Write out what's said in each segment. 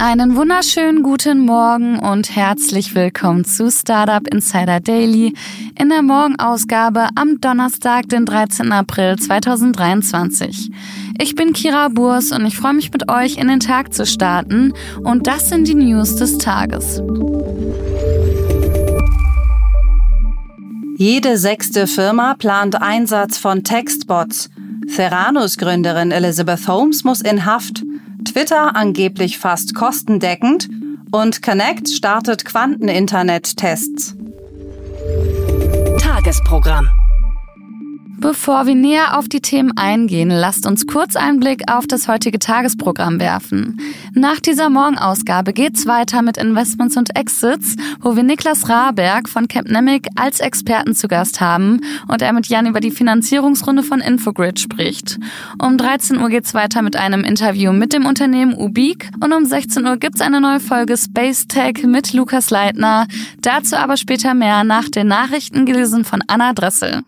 Einen wunderschönen guten Morgen und herzlich willkommen zu Startup Insider Daily in der Morgenausgabe am Donnerstag, den 13. April 2023. Ich bin Kira Burs und ich freue mich mit euch in den Tag zu starten und das sind die News des Tages. Jede sechste Firma plant Einsatz von Textbots. Theranos-Gründerin Elizabeth Holmes muss in Haft. Twitter angeblich fast kostendeckend und Connect startet Quanteninternet-Tests. Tagesprogramm. Bevor wir näher auf die Themen eingehen, lasst uns kurz einen Blick auf das heutige Tagesprogramm werfen. Nach dieser Morgenausgabe geht's weiter mit Investments und Exits, wo wir Niklas Raberg von Capnemic als Experten zu Gast haben und er mit Jan über die Finanzierungsrunde von Infogrid spricht. Um 13 Uhr geht's weiter mit einem Interview mit dem Unternehmen Ubik und um 16 Uhr gibt's eine neue Folge Space Tech mit Lukas Leitner. Dazu aber später mehr nach den Nachrichten gelesen von Anna Dressel.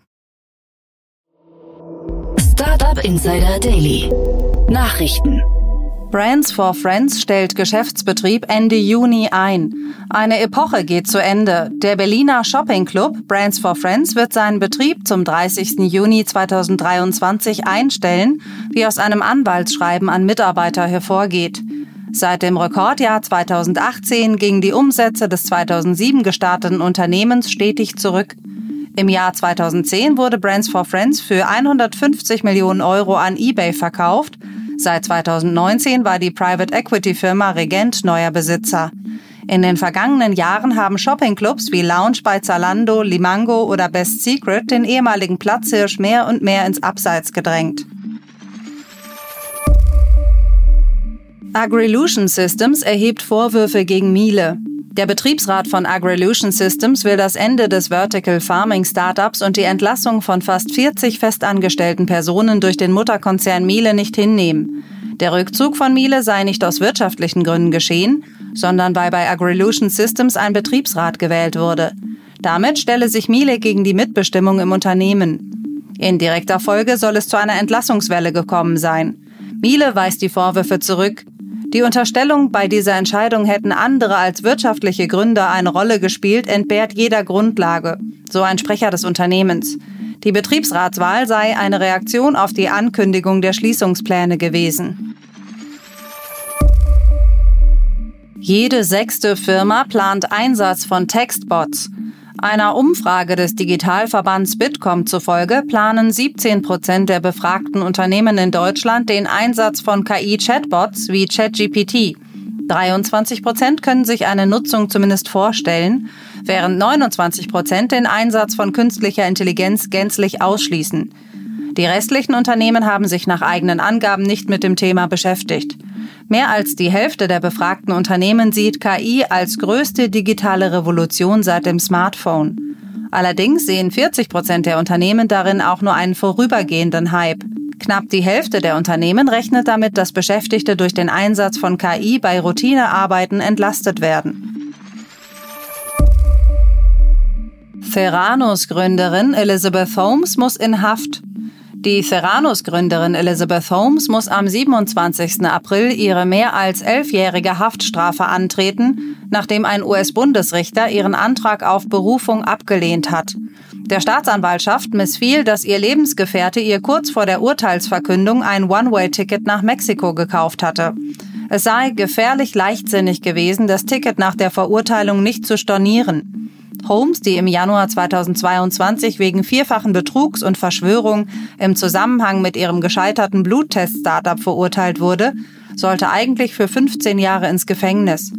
Startup Insider Daily. Nachrichten. Brands for Friends stellt Geschäftsbetrieb Ende Juni ein. Eine Epoche geht zu Ende. Der Berliner Shopping Club Brands for Friends wird seinen Betrieb zum 30. Juni 2023 einstellen, wie aus einem Anwaltsschreiben an Mitarbeiter hervorgeht. Seit dem Rekordjahr 2018 gingen die Umsätze des 2007 gestarteten Unternehmens stetig zurück. Im Jahr 2010 wurde Brands for Friends für 150 Millionen Euro an eBay verkauft. Seit 2019 war die Private Equity Firma Regent neuer Besitzer. In den vergangenen Jahren haben Shoppingclubs wie Lounge bei Zalando, Limango oder Best Secret den ehemaligen Platzhirsch mehr und mehr ins Abseits gedrängt. Agrilution Systems erhebt Vorwürfe gegen Miele. Der Betriebsrat von Agrilution Systems will das Ende des Vertical Farming Startups und die Entlassung von fast 40 festangestellten Personen durch den Mutterkonzern Miele nicht hinnehmen. Der Rückzug von Miele sei nicht aus wirtschaftlichen Gründen geschehen, sondern weil bei Agrilution Systems ein Betriebsrat gewählt wurde. Damit stelle sich Miele gegen die Mitbestimmung im Unternehmen. In direkter Folge soll es zu einer Entlassungswelle gekommen sein. Miele weist die Vorwürfe zurück. Die Unterstellung, bei dieser Entscheidung hätten andere als wirtschaftliche Gründe eine Rolle gespielt, entbehrt jeder Grundlage, so ein Sprecher des Unternehmens. Die Betriebsratswahl sei eine Reaktion auf die Ankündigung der Schließungspläne gewesen. Jede sechste Firma plant Einsatz von Textbots. Einer Umfrage des Digitalverbands Bitkom zufolge planen 17 Prozent der befragten Unternehmen in Deutschland den Einsatz von KI-Chatbots wie ChatGPT. 23 Prozent können sich eine Nutzung zumindest vorstellen, während 29 Prozent den Einsatz von künstlicher Intelligenz gänzlich ausschließen. Die restlichen Unternehmen haben sich nach eigenen Angaben nicht mit dem Thema beschäftigt. Mehr als die Hälfte der befragten Unternehmen sieht KI als größte digitale Revolution seit dem Smartphone. Allerdings sehen 40 Prozent der Unternehmen darin auch nur einen vorübergehenden Hype. Knapp die Hälfte der Unternehmen rechnet damit, dass Beschäftigte durch den Einsatz von KI bei Routinearbeiten entlastet werden. Theranos Gründerin Elizabeth Holmes muss in Haft. Die Theranos-Gründerin Elizabeth Holmes muss am 27. April ihre mehr als elfjährige Haftstrafe antreten, nachdem ein US-Bundesrichter ihren Antrag auf Berufung abgelehnt hat. Der Staatsanwaltschaft missfiel, dass ihr Lebensgefährte ihr kurz vor der Urteilsverkündung ein One-Way-Ticket nach Mexiko gekauft hatte. Es sei gefährlich leichtsinnig gewesen, das Ticket nach der Verurteilung nicht zu stornieren. Holmes, die im Januar 2022 wegen vierfachen Betrugs und Verschwörung im Zusammenhang mit ihrem gescheiterten Bluttest-Startup verurteilt wurde, sollte eigentlich für 15 Jahre ins Gefängnis.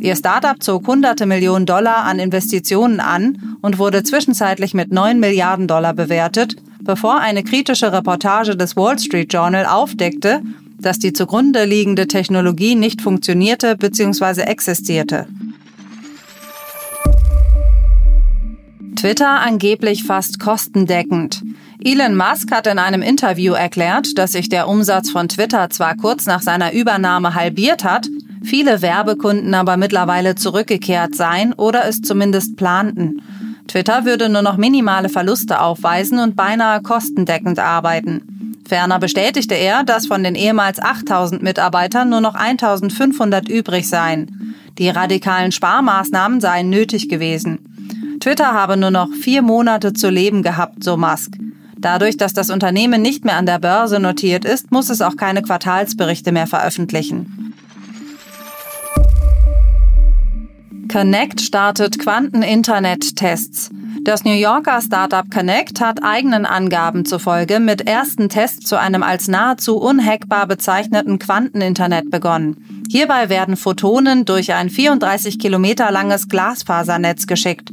Ihr Startup zog hunderte Millionen Dollar an Investitionen an und wurde zwischenzeitlich mit 9 Milliarden Dollar bewertet, bevor eine kritische Reportage des Wall Street Journal aufdeckte, dass die zugrunde liegende Technologie nicht funktionierte bzw. existierte. Twitter angeblich fast kostendeckend. Elon Musk hat in einem Interview erklärt, dass sich der Umsatz von Twitter zwar kurz nach seiner Übernahme halbiert hat, viele Werbekunden aber mittlerweile zurückgekehrt seien oder es zumindest planten. Twitter würde nur noch minimale Verluste aufweisen und beinahe kostendeckend arbeiten. Ferner bestätigte er, dass von den ehemals 8000 Mitarbeitern nur noch 1500 übrig seien. Die radikalen Sparmaßnahmen seien nötig gewesen. Twitter habe nur noch vier Monate zu leben gehabt, so Musk. Dadurch, dass das Unternehmen nicht mehr an der Börse notiert ist, muss es auch keine Quartalsberichte mehr veröffentlichen. Connect startet Quanten-Internet-Tests. Das New Yorker Startup Connect hat eigenen Angaben zufolge mit ersten Tests zu einem als nahezu unhackbar bezeichneten Quanteninternet begonnen. Hierbei werden Photonen durch ein 34 Kilometer langes Glasfasernetz geschickt.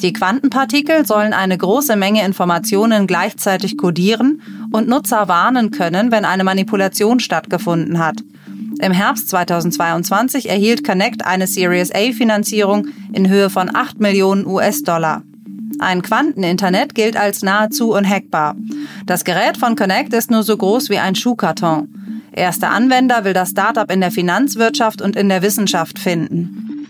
Die Quantenpartikel sollen eine große Menge Informationen gleichzeitig kodieren und Nutzer warnen können, wenn eine Manipulation stattgefunden hat. Im Herbst 2022 erhielt Connect eine Series A Finanzierung in Höhe von 8 Millionen US-Dollar. Ein Quanteninternet gilt als nahezu unhackbar. Das Gerät von Connect ist nur so groß wie ein Schuhkarton. Erster Anwender will das Startup in der Finanzwirtschaft und in der Wissenschaft finden.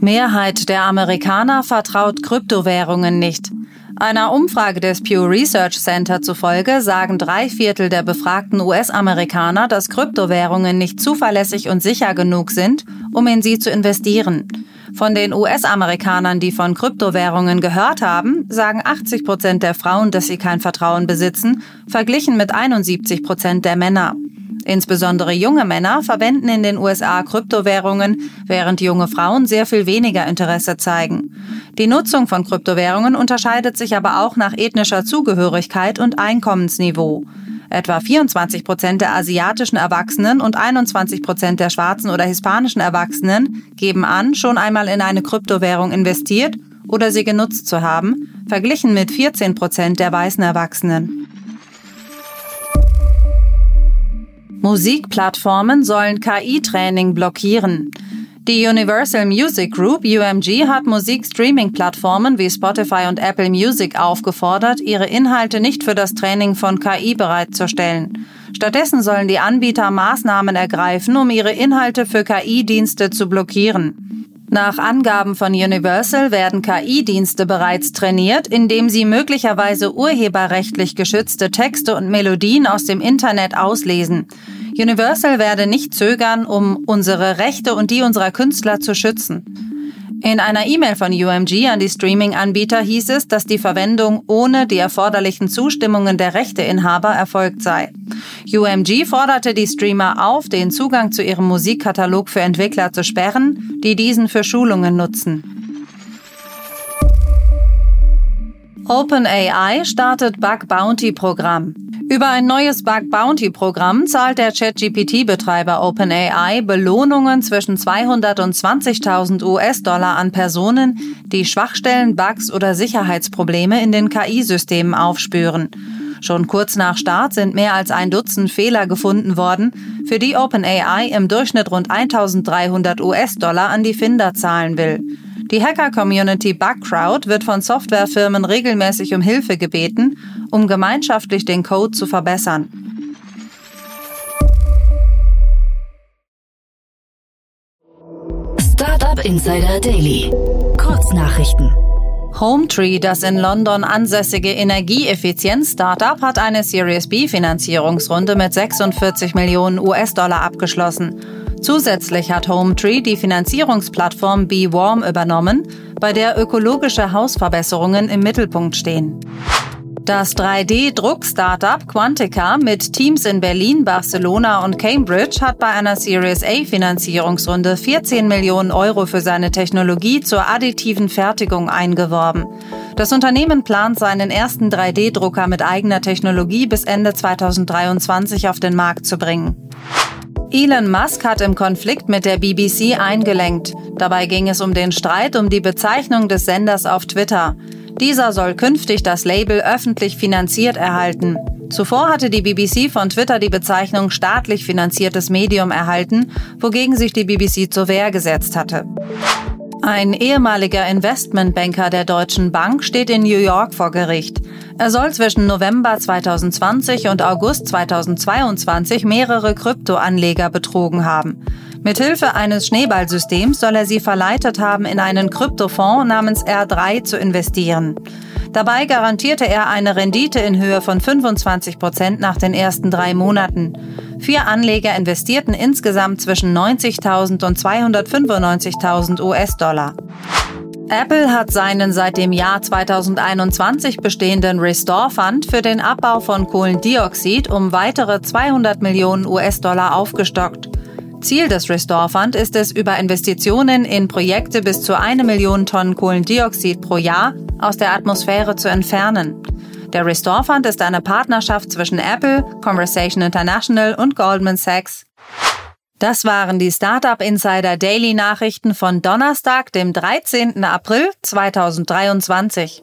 Mehrheit der Amerikaner vertraut Kryptowährungen nicht. Einer Umfrage des Pew Research Center zufolge sagen drei Viertel der befragten US-Amerikaner, dass Kryptowährungen nicht zuverlässig und sicher genug sind, um in sie zu investieren. Von den US-Amerikanern, die von Kryptowährungen gehört haben, sagen 80 Prozent der Frauen, dass sie kein Vertrauen besitzen, verglichen mit 71 Prozent der Männer. Insbesondere junge Männer verwenden in den USA Kryptowährungen, während junge Frauen sehr viel weniger Interesse zeigen. Die Nutzung von Kryptowährungen unterscheidet sich aber auch nach ethnischer Zugehörigkeit und Einkommensniveau. Etwa 24 Prozent der asiatischen Erwachsenen und 21 Prozent der schwarzen oder hispanischen Erwachsenen geben an, schon einmal in eine Kryptowährung investiert oder sie genutzt zu haben, verglichen mit 14 Prozent der weißen Erwachsenen. Musikplattformen sollen KI-Training blockieren. Die Universal Music Group UMG hat Musikstreaming-Plattformen wie Spotify und Apple Music aufgefordert, ihre Inhalte nicht für das Training von KI bereitzustellen. Stattdessen sollen die Anbieter Maßnahmen ergreifen, um ihre Inhalte für KI-Dienste zu blockieren. Nach Angaben von Universal werden KI-Dienste bereits trainiert, indem sie möglicherweise urheberrechtlich geschützte Texte und Melodien aus dem Internet auslesen. Universal werde nicht zögern, um unsere Rechte und die unserer Künstler zu schützen. In einer E-Mail von UMG an die Streaming-Anbieter hieß es, dass die Verwendung ohne die erforderlichen Zustimmungen der Rechteinhaber erfolgt sei. UMG forderte die Streamer auf, den Zugang zu ihrem Musikkatalog für Entwickler zu sperren, die diesen für Schulungen nutzen. OpenAI startet Bug Bounty Programm. Über ein neues Bug Bounty Programm zahlt der ChatGPT-Betreiber OpenAI Belohnungen zwischen 200 und 20.000 US-Dollar an Personen, die Schwachstellen, Bugs oder Sicherheitsprobleme in den KI-Systemen aufspüren. Schon kurz nach Start sind mehr als ein Dutzend Fehler gefunden worden, für die OpenAI im Durchschnitt rund 1300 US-Dollar an die Finder zahlen will. Die Hacker-Community Bugcrowd wird von Softwarefirmen regelmäßig um Hilfe gebeten, um gemeinschaftlich den Code zu verbessern. Startup Insider Daily. Kurznachrichten. Hometree, das in London ansässige Energieeffizienz-Startup, hat eine Series B-Finanzierungsrunde mit 46 Millionen US-Dollar abgeschlossen. Zusätzlich hat Hometree die Finanzierungsplattform Be Warm übernommen, bei der ökologische Hausverbesserungen im Mittelpunkt stehen. Das 3D-Druck-Startup Quantica mit Teams in Berlin, Barcelona und Cambridge hat bei einer Series A-Finanzierungsrunde 14 Millionen Euro für seine Technologie zur additiven Fertigung eingeworben. Das Unternehmen plant seinen ersten 3D-Drucker mit eigener Technologie bis Ende 2023 auf den Markt zu bringen. Elon Musk hat im Konflikt mit der BBC eingelenkt. Dabei ging es um den Streit um die Bezeichnung des Senders auf Twitter. Dieser soll künftig das Label öffentlich finanziert erhalten. Zuvor hatte die BBC von Twitter die Bezeichnung staatlich finanziertes Medium erhalten, wogegen sich die BBC zur Wehr gesetzt hatte. Ein ehemaliger Investmentbanker der Deutschen Bank steht in New York vor Gericht. Er soll zwischen November 2020 und August 2022 mehrere Kryptoanleger betrogen haben. Mithilfe eines Schneeballsystems soll er sie verleitet haben, in einen Kryptofonds namens R3 zu investieren. Dabei garantierte er eine Rendite in Höhe von 25 Prozent nach den ersten drei Monaten. Vier Anleger investierten insgesamt zwischen 90.000 und 295.000 US-Dollar. Apple hat seinen seit dem Jahr 2021 bestehenden Restore Fund für den Abbau von Kohlendioxid um weitere 200 Millionen US-Dollar aufgestockt. Ziel des Restore Fund ist es, über Investitionen in Projekte bis zu eine Million Tonnen Kohlendioxid pro Jahr aus der Atmosphäre zu entfernen. Der Restore Fund ist eine Partnerschaft zwischen Apple, Conversation International und Goldman Sachs. Das waren die Startup Insider Daily Nachrichten von Donnerstag, dem 13. April 2023.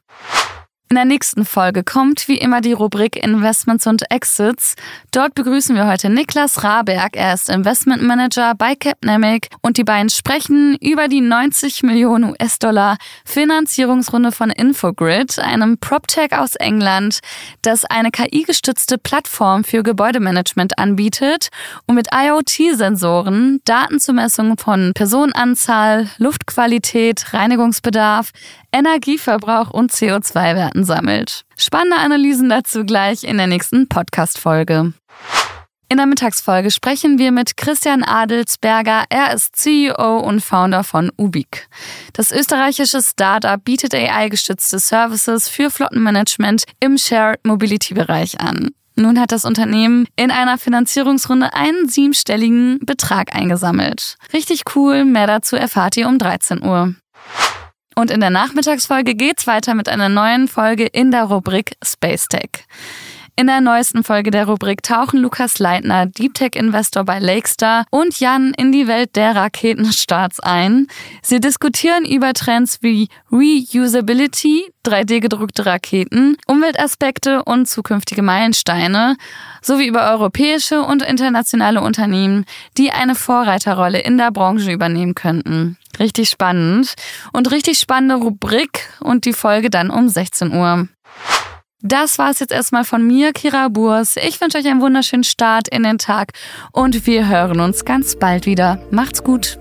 In der nächsten Folge kommt wie immer die Rubrik Investments und Exits. Dort begrüßen wir heute Niklas Raberg. Er ist Investment Manager bei Capnamic und die beiden sprechen über die 90 Millionen US-Dollar Finanzierungsrunde von Infogrid, einem PropTech aus England, das eine KI-gestützte Plattform für Gebäudemanagement anbietet und mit IoT-Sensoren Daten zur Messung von Personenanzahl, Luftqualität, Reinigungsbedarf, Energieverbrauch und CO2-Werten sammelt. Spannende Analysen dazu gleich in der nächsten Podcast-Folge. In der Mittagsfolge sprechen wir mit Christian Adelsberger. Er ist CEO und Founder von Ubik. Das österreichische Startup bietet AI-gestützte Services für Flottenmanagement im Shared Mobility-Bereich an. Nun hat das Unternehmen in einer Finanzierungsrunde einen siebenstelligen Betrag eingesammelt. Richtig cool, mehr dazu erfahrt ihr um 13 Uhr. Und in der Nachmittagsfolge geht's weiter mit einer neuen Folge in der Rubrik Space Tech. In der neuesten Folge der Rubrik tauchen Lukas Leitner, Deep Tech Investor bei Lakestar und Jan in die Welt der Raketenstarts ein. Sie diskutieren über Trends wie Reusability, 3D-gedruckte Raketen, Umweltaspekte und zukünftige Meilensteine, sowie über europäische und internationale Unternehmen, die eine Vorreiterrolle in der Branche übernehmen könnten. Richtig spannend und richtig spannende Rubrik und die Folge dann um 16 Uhr. Das war's jetzt erstmal von mir, Kira Burs. Ich wünsche euch einen wunderschönen Start in den Tag und wir hören uns ganz bald wieder. Macht's gut.